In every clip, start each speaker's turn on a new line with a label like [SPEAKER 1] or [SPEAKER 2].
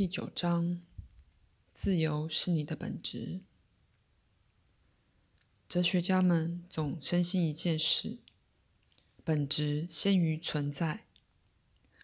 [SPEAKER 1] 第九章：自由是你的本质。哲学家们总深信一件事：本质先于存在。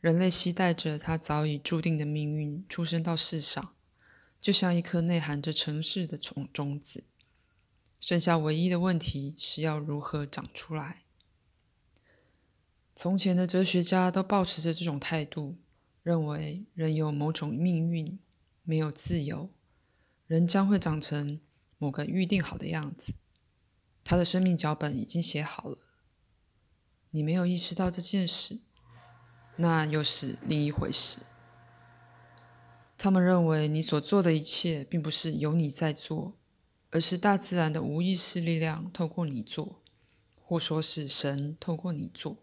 [SPEAKER 1] 人类期待着他早已注定的命运出生到世上，就像一颗内含着城市的种种子。剩下唯一的问题是要如何长出来。从前的哲学家都保持着这种态度。认为人有某种命运，没有自由，人将会长成某个预定好的样子，他的生命脚本已经写好了。你没有意识到这件事，那又是另一回事。他们认为你所做的一切并不是由你在做，而是大自然的无意识力量透过你做，或说是神透过你做。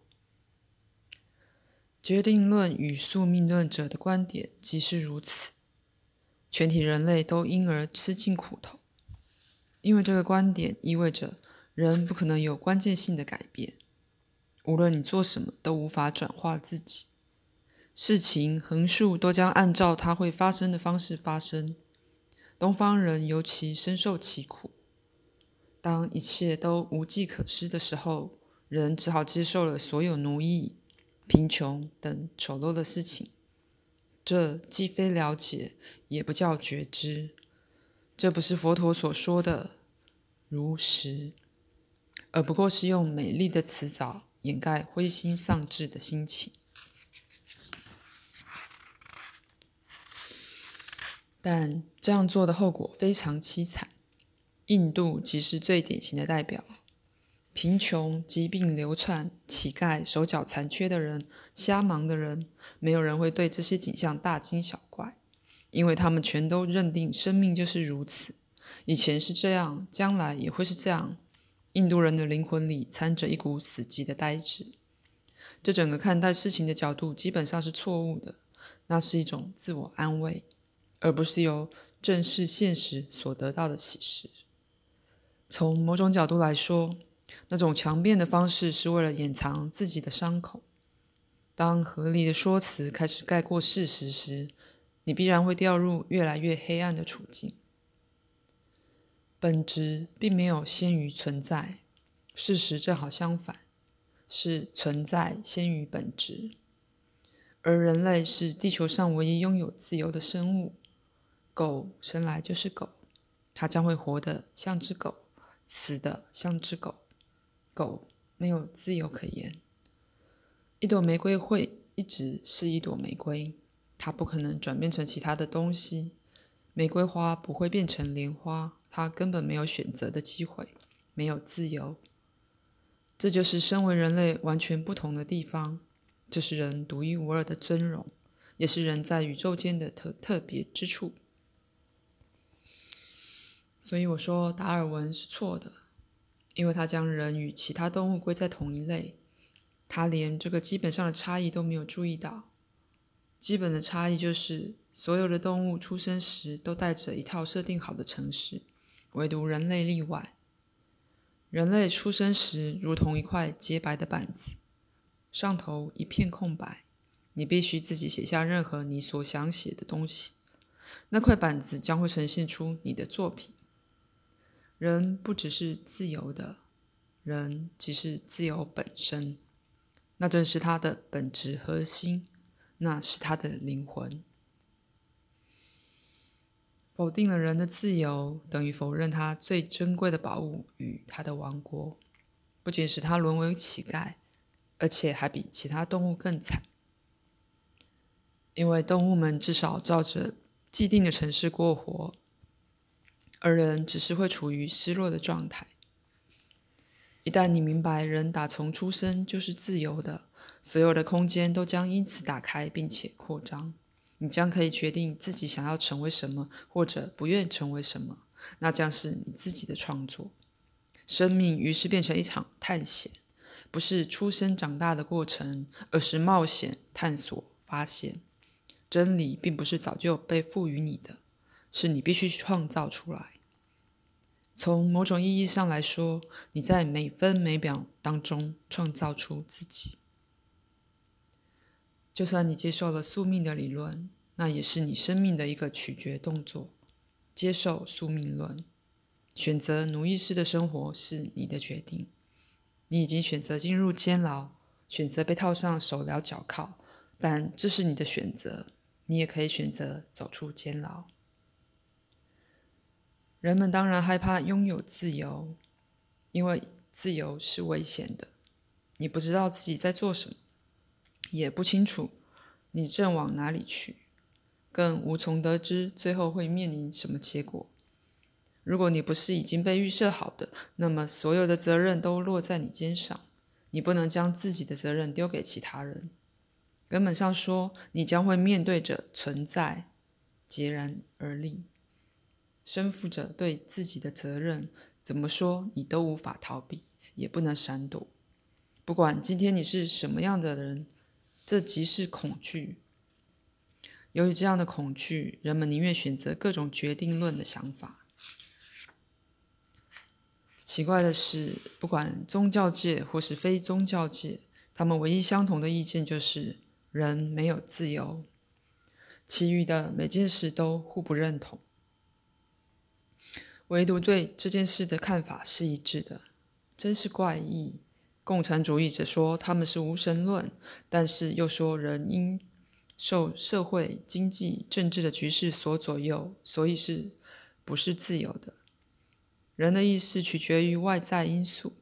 [SPEAKER 1] 决定论与宿命论者的观点即是如此，全体人类都因而吃尽苦头，因为这个观点意味着人不可能有关键性的改变，无论你做什么都无法转化自己，事情横竖都将按照它会发生的方式发生。东方人尤其深受其苦，当一切都无计可施的时候，人只好接受了所有奴役。贫穷等丑陋的事情，这既非了解，也不叫觉知。这不是佛陀所说的如实，而不过是用美丽的辞藻掩盖灰心丧志的心情。但这样做的后果非常凄惨。印度即是最典型的代表。贫穷、疾病流窜、乞丐、手脚残缺的人、瞎忙的人，没有人会对这些景象大惊小怪，因为他们全都认定生命就是如此，以前是这样，将来也会是这样。印度人的灵魂里掺着一股死寂的呆滞，这整个看待事情的角度基本上是错误的，那是一种自我安慰，而不是由正视现实所得到的启示。从某种角度来说，那种强辩的方式是为了掩藏自己的伤口。当合理的说辞开始盖过事实时，你必然会掉入越来越黑暗的处境。本质并没有先于存在，事实正好相反，是存在先于本质。而人类是地球上唯一拥有自由的生物。狗生来就是狗，它将会活得像只狗，死的像只狗。狗没有自由可言。一朵玫瑰会一直是一朵玫瑰，它不可能转变成其他的东西。玫瑰花不会变成莲花，它根本没有选择的机会，没有自由。这就是身为人类完全不同的地方，这是人独一无二的尊荣，也是人在宇宙间的特特别之处。所以我说达尔文是错的。因为他将人与其他动物归在同一类，他连这个基本上的差异都没有注意到。基本的差异就是，所有的动物出生时都带着一套设定好的程式，唯独人类例外。人类出生时如同一块洁白的板子，上头一片空白，你必须自己写下任何你所想写的东西，那块板子将会呈现出你的作品。人不只是自由的，人即是自由本身，那正是他的本质核心，那是他的灵魂。否定了人的自由，等于否认他最珍贵的宝物与他的王国，不仅使他沦为乞丐，而且还比其他动物更惨，因为动物们至少照着既定的城市过活。而人只是会处于失落的状态。一旦你明白人打从出生就是自由的，所有的空间都将因此打开并且扩张。你将可以决定自己想要成为什么，或者不愿成为什么。那将是你自己的创作。生命于是变成一场探险，不是出生长大的过程，而是冒险、探索、发现。真理并不是早就被赋予你的。是你必须创造出来。从某种意义上来说，你在每分每秒当中创造出自己。就算你接受了宿命的理论，那也是你生命的一个取决动作。接受宿命论，选择奴役式的生活是你的决定。你已经选择进入监牢，选择被套上手镣脚铐，但这是你的选择。你也可以选择走出监牢。人们当然害怕拥有自由，因为自由是危险的。你不知道自己在做什么，也不清楚你正往哪里去。更无从得知最后会面临什么结果。如果你不是已经被预设好的，那么所有的责任都落在你肩上。你不能将自己的责任丢给其他人。根本上说，你将会面对着存在，孑然而立，身负着对自己的责任。怎么说，你都无法逃避，也不能闪躲。不管今天你是什么样的人，这即是恐惧。由于这样的恐惧，人们宁愿选择各种决定论的想法。奇怪的是，不管宗教界或是非宗教界，他们唯一相同的意见就是人没有自由。其余的每件事都互不认同，唯独对这件事的看法是一致的，真是怪异。共产主义者说他们是无神论，但是又说人因。受社会、经济、政治的局势所左右，所以是不是自由的？人的意识取决于外在因素，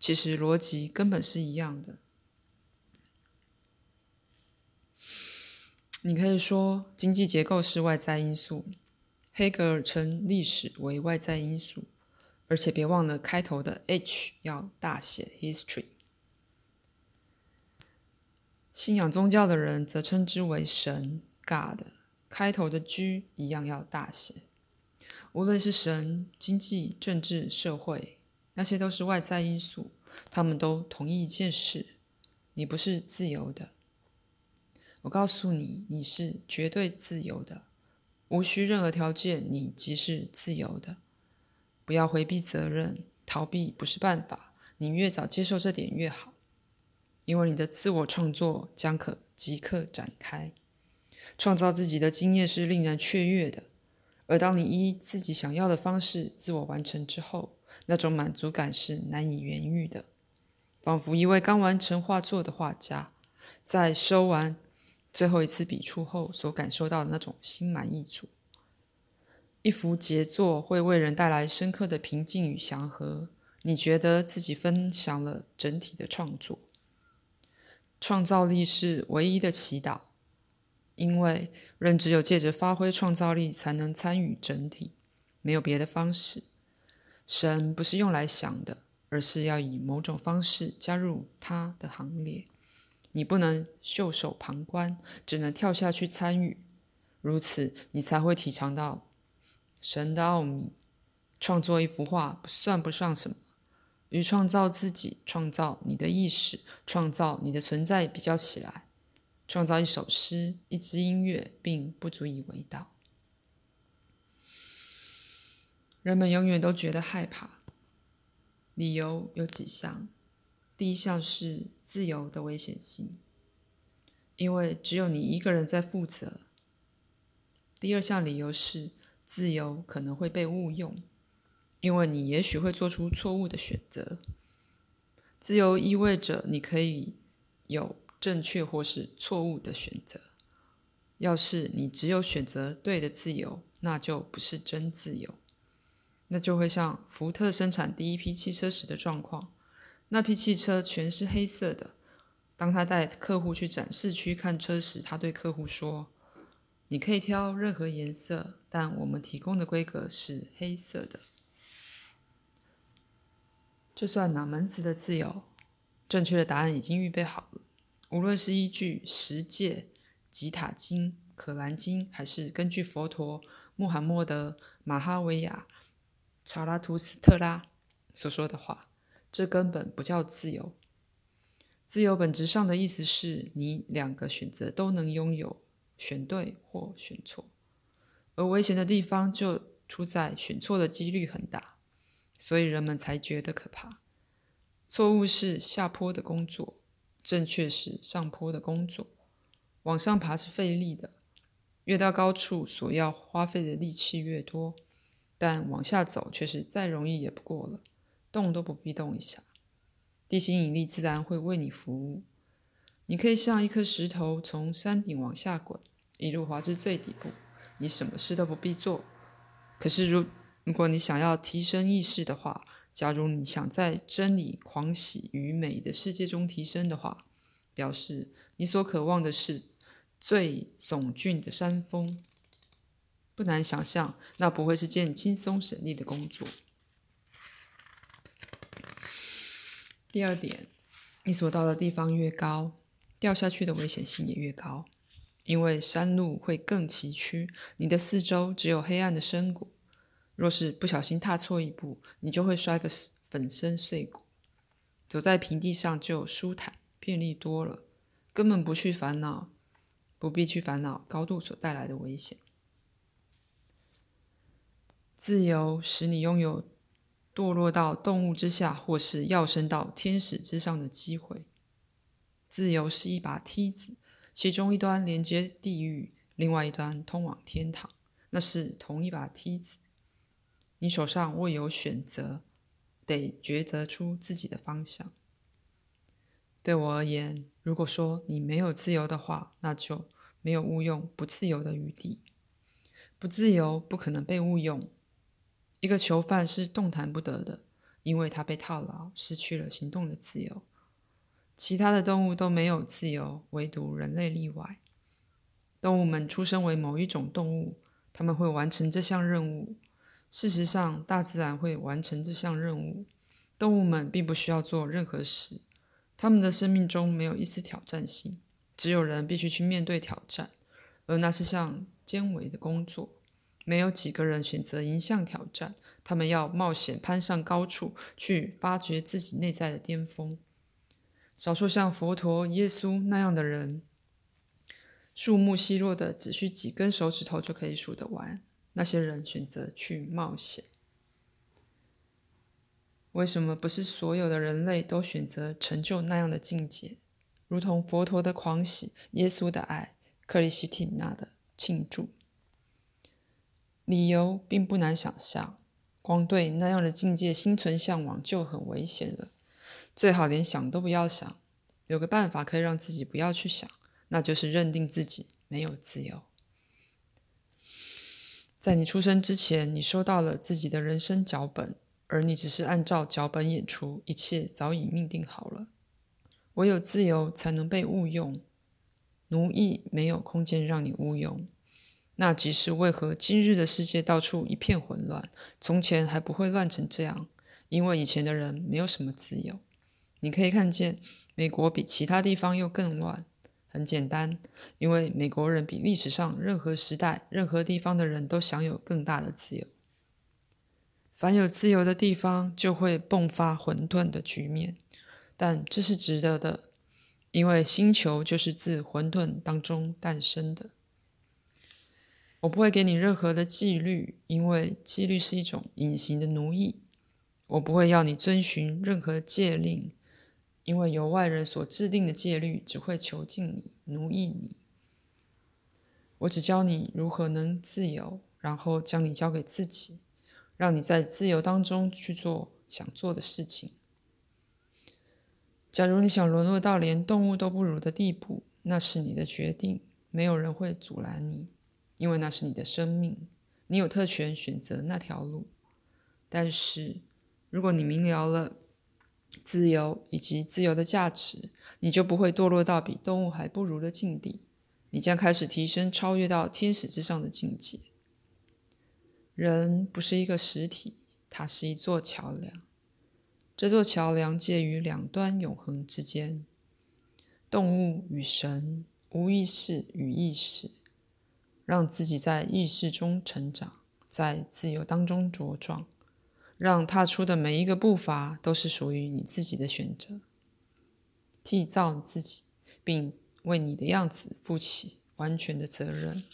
[SPEAKER 1] 其实逻辑根本是一样的。你可以说经济结构是外在因素，黑格尔称历史为外在因素，而且别忘了开头的 H 要大写 history。信仰宗教的人则称之为神 God，开头的 G 一样要大写。无论是神、经济、政治、社会，那些都是外在因素，他们都同意一件事：你不是自由的。我告诉你，你是绝对自由的，无需任何条件，你即是自由的。不要回避责任，逃避不是办法。你越早接受这点越好。因为你的自我创作将可即刻展开，创造自己的经验是令人雀跃的。而当你依自己想要的方式自我完成之后，那种满足感是难以言喻的，仿佛一位刚完成画作的画家，在收完最后一次笔触后所感受到的那种心满意足。一幅杰作会为人带来深刻的平静与祥和，你觉得自己分享了整体的创作。创造力是唯一的祈祷，因为人只有借着发挥创造力才能参与整体，没有别的方式。神不是用来想的，而是要以某种方式加入他的行列。你不能袖手旁观，只能跳下去参与。如此，你才会体尝到神的奥秘。创作一幅画算不上什么。与创造自己、创造你的意识、创造你的存在比较起来，创造一首诗、一支音乐，并不足以为道。人们永远都觉得害怕，理由有几项：第一项是自由的危险性，因为只有你一个人在负责；第二项理由是自由可能会被误用。因为你也许会做出错误的选择。自由意味着你可以有正确或是错误的选择。要是你只有选择对的自由，那就不是真自由。那就会像福特生产第一批汽车时的状况，那批汽车全是黑色的。当他带客户去展示区看车时，他对客户说：“你可以挑任何颜色，但我们提供的规格是黑色的。”这算哪门子的自由？正确的答案已经预备好了。无论是依据十诫、吉塔经、可兰经，还是根据佛陀、穆罕默德、马哈维亚、查拉图斯特拉所说的话，这根本不叫自由。自由本质上的意思是你两个选择都能拥有，选对或选错。而危险的地方就出在选错的几率很大。所以人们才觉得可怕。错误是下坡的工作，正确是上坡的工作。往上爬是费力的，越到高处，所要花费的力气越多，但往下走却是再容易也不过了，动都不必动一下，地心引力自然会为你服务。你可以像一颗石头从山顶往下滚，一路滑至最底部，你什么事都不必做。可是，如如果你想要提升意识的话，假如你想在真理、狂喜与美的世界中提升的话，表示你所渴望的是最耸峻的山峰。不难想象，那不会是件轻松省力的工作。第二点，你所到的地方越高。掉下去的危险性也越高，因为山路会更崎岖，你的四周只有黑暗的深谷。若是不小心踏错一步，你就会摔个粉身碎骨。走在平地上就舒坦便利多了，根本不去烦恼，不必去烦恼高度所带来的危险。自由使你拥有堕落到动物之下，或是要升到天使之上的机会。自由是一把梯子，其中一端连接地狱，另外一端通往天堂。那是同一把梯子。你手上握有选择，得抉择出自己的方向。对我而言，如果说你没有自由的话，那就没有误用不自由的余地。不自由不可能被误用。一个囚犯是动弹不得的，因为他被套牢，失去了行动的自由。其他的动物都没有自由，唯独人类例外。动物们出生为某一种动物，他们会完成这项任务。事实上，大自然会完成这项任务。动物们并不需要做任何事，他们的生命中没有一丝挑战性。只有人必须去面对挑战，而那是项艰伟的工作。没有几个人选择迎向挑战，他们要冒险攀上高处，去发掘自己内在的巅峰。少数像佛陀、耶稣那样的人，数目稀落的，只需几根手指头就可以数得完。那些人选择去冒险。为什么不是所有的人类都选择成就那样的境界？如同佛陀的狂喜、耶稣的爱、克里希蒂娜的庆祝。理由并不难想象，光对那样的境界心存向往就很危险了。最好连想都不要想。有个办法可以让自己不要去想，那就是认定自己没有自由。在你出生之前，你收到了自己的人生脚本，而你只是按照脚本演出，一切早已命定好了。唯有自由才能被误用，奴役没有空间让你误用。那即是为何今日的世界到处一片混乱，从前还不会乱成这样，因为以前的人没有什么自由。你可以看见，美国比其他地方又更乱。很简单，因为美国人比历史上任何时代、任何地方的人都享有更大的自由。凡有自由的地方，就会迸发混沌的局面。但这是值得的，因为星球就是自混沌当中诞生的。我不会给你任何的纪律，因为纪律是一种隐形的奴役。我不会要你遵循任何戒令。因为由外人所制定的戒律只会囚禁你、奴役你。我只教你如何能自由，然后将你交给自己，让你在自由当中去做想做的事情。假如你想沦落到连动物都不如的地步，那是你的决定，没有人会阻拦你，因为那是你的生命，你有特权选择那条路。但是，如果你明了了，自由以及自由的价值，你就不会堕落到比动物还不如的境地。你将开始提升，超越到天使之上的境界。人不是一个实体，它是一座桥梁。这座桥梁介于两端永恒之间：动物与神，无意识与意识。让自己在意识中成长，在自由当中茁壮。让踏出的每一个步伐都是属于你自己的选择，缔造自己，并为你的样子负起完全的责任。